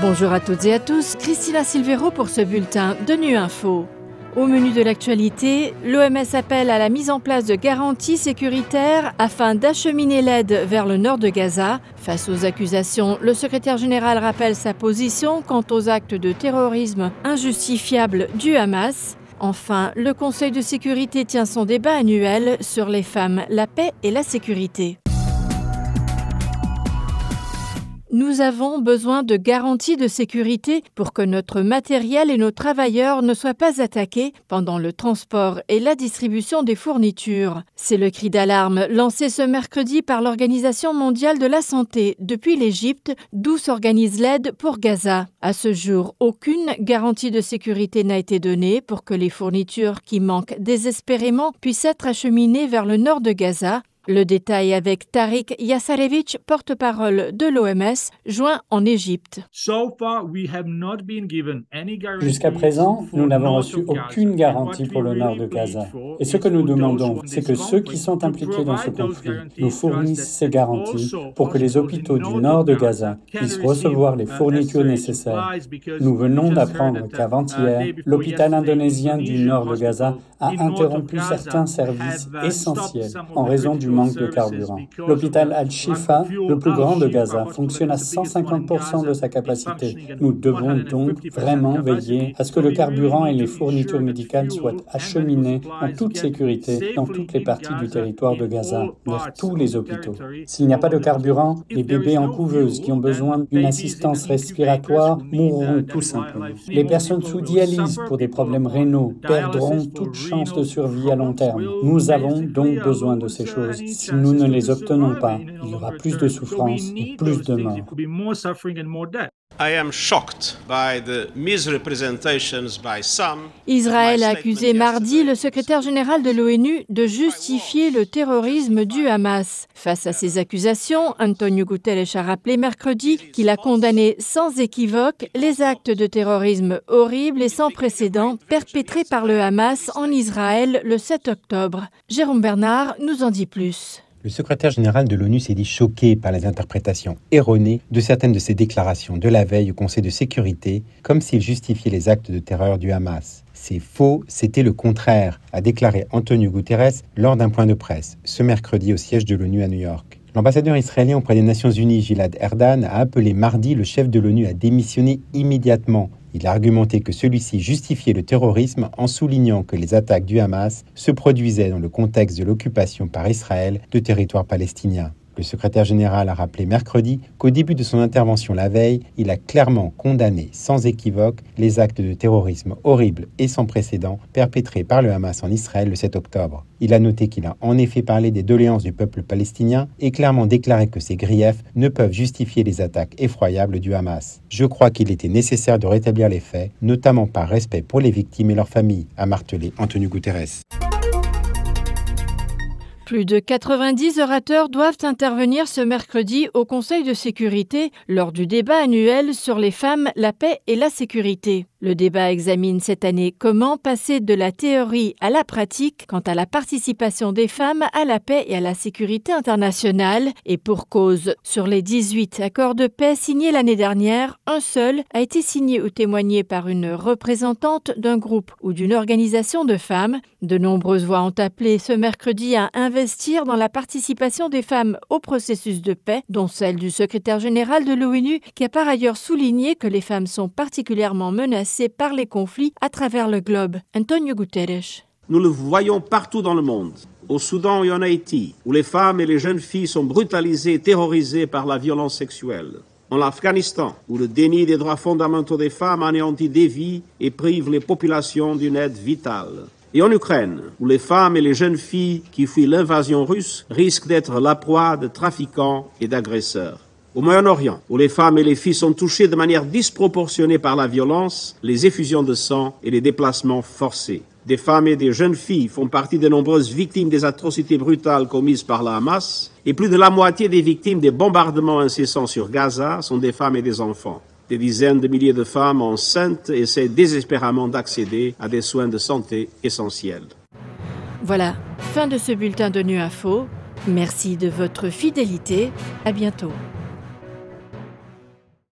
Bonjour à toutes et à tous, Christina Silvero pour ce bulletin de Nu Info. Au menu de l'actualité, l'OMS appelle à la mise en place de garanties sécuritaires afin d'acheminer l'aide vers le nord de Gaza. Face aux accusations, le secrétaire général rappelle sa position quant aux actes de terrorisme injustifiables du Hamas. Enfin, le Conseil de sécurité tient son débat annuel sur les femmes, la paix et la sécurité. Nous avons besoin de garanties de sécurité pour que notre matériel et nos travailleurs ne soient pas attaqués pendant le transport et la distribution des fournitures. C'est le cri d'alarme lancé ce mercredi par l'Organisation mondiale de la santé depuis l'Égypte, d'où s'organise l'aide pour Gaza. À ce jour, aucune garantie de sécurité n'a été donnée pour que les fournitures qui manquent désespérément puissent être acheminées vers le nord de Gaza, le détail avec Tariq Yassarevich, porte-parole de l'OMS, joint en Égypte. Jusqu'à présent, nous n'avons reçu aucune garantie pour le nord de Gaza. Et ce que nous demandons, c'est que ceux qui sont impliqués dans ce conflit nous fournissent ces garanties pour que les hôpitaux du nord de Gaza puissent recevoir les fournitures nécessaires. Nous venons d'apprendre qu'avant-hier, l'hôpital indonésien du nord de Gaza a interrompu certains services essentiels en raison du manque de carburant. L'hôpital Al-Shifa, le plus grand de Gaza, fonctionne à 150% de sa capacité. Nous devons donc vraiment veiller à ce que le carburant et les fournitures médicales soient acheminés en toute sécurité dans toutes les parties du territoire de Gaza, vers tous les hôpitaux. S'il n'y a pas de carburant, les bébés en couveuse qui ont besoin d'une assistance respiratoire mourront tout simplement. Les personnes sous dialyse pour des problèmes rénaux perdront toute chance de survie à long terme. Nous avons donc besoin de ces choses. Si nous ne les obtenons pas, il y aura plus de souffrance et plus de morts. Israël a accusé mardi le secrétaire général de l'ONU de justifier le terrorisme du Hamas. Face à ces accusations, Antonio Guterres a rappelé mercredi qu'il a condamné sans équivoque les actes de terrorisme horribles et sans précédent perpétrés par le Hamas en Israël le 7 octobre. Jérôme Bernard nous en dit plus. Le secrétaire général de l'ONU s'est dit choqué par les interprétations erronées de certaines de ses déclarations de la veille au Conseil de sécurité, comme s'il justifiait les actes de terreur du Hamas. C'est faux, c'était le contraire, a déclaré Antonio Guterres lors d'un point de presse, ce mercredi au siège de l'ONU à New York. L'ambassadeur israélien auprès des Nations Unies, Gilad Erdan, a appelé mardi le chef de l'ONU à démissionner immédiatement il a argumenté que celui-ci justifiait le terrorisme en soulignant que les attaques du Hamas se produisaient dans le contexte de l'occupation par Israël de territoires palestiniens. Le secrétaire général a rappelé mercredi qu'au début de son intervention la veille, il a clairement condamné sans équivoque les actes de terrorisme horribles et sans précédent perpétrés par le Hamas en Israël le 7 octobre. Il a noté qu'il a en effet parlé des doléances du peuple palestinien et clairement déclaré que ces griefs ne peuvent justifier les attaques effroyables du Hamas. Je crois qu'il était nécessaire de rétablir les faits, notamment par respect pour les victimes et leurs familles, a martelé Antonio Guterres. Plus de 90 orateurs doivent intervenir ce mercredi au Conseil de sécurité lors du débat annuel sur les femmes, la paix et la sécurité. Le débat examine cette année comment passer de la théorie à la pratique quant à la participation des femmes à la paix et à la sécurité internationale. Et pour cause, sur les 18 accords de paix signés l'année dernière, un seul a été signé ou témoigné par une représentante d'un groupe ou d'une organisation de femmes. De nombreuses voix ont appelé ce mercredi à investir dans la participation des femmes au processus de paix, dont celle du secrétaire général de l'ONU, qui a par ailleurs souligné que les femmes sont particulièrement menacées par les conflits à travers le globe. Antonio Guterres. Nous le voyons partout dans le monde, au Soudan et en Haïti, où les femmes et les jeunes filles sont brutalisées et terrorisées par la violence sexuelle. En Afghanistan, où le déni des droits fondamentaux des femmes anéantit des vies et prive les populations d'une aide vitale. Et en Ukraine, où les femmes et les jeunes filles qui fuient l'invasion russe risquent d'être la proie de trafiquants et d'agresseurs au Moyen-Orient, où les femmes et les filles sont touchées de manière disproportionnée par la violence, les effusions de sang et les déplacements forcés. Des femmes et des jeunes filles font partie des nombreuses victimes des atrocités brutales commises par la Hamas, et plus de la moitié des victimes des bombardements incessants sur Gaza sont des femmes et des enfants. Des dizaines de milliers de femmes enceintes essaient désespérément d'accéder à des soins de santé essentiels. Voilà, fin de ce bulletin de Nu Info. Merci de votre fidélité. À bientôt.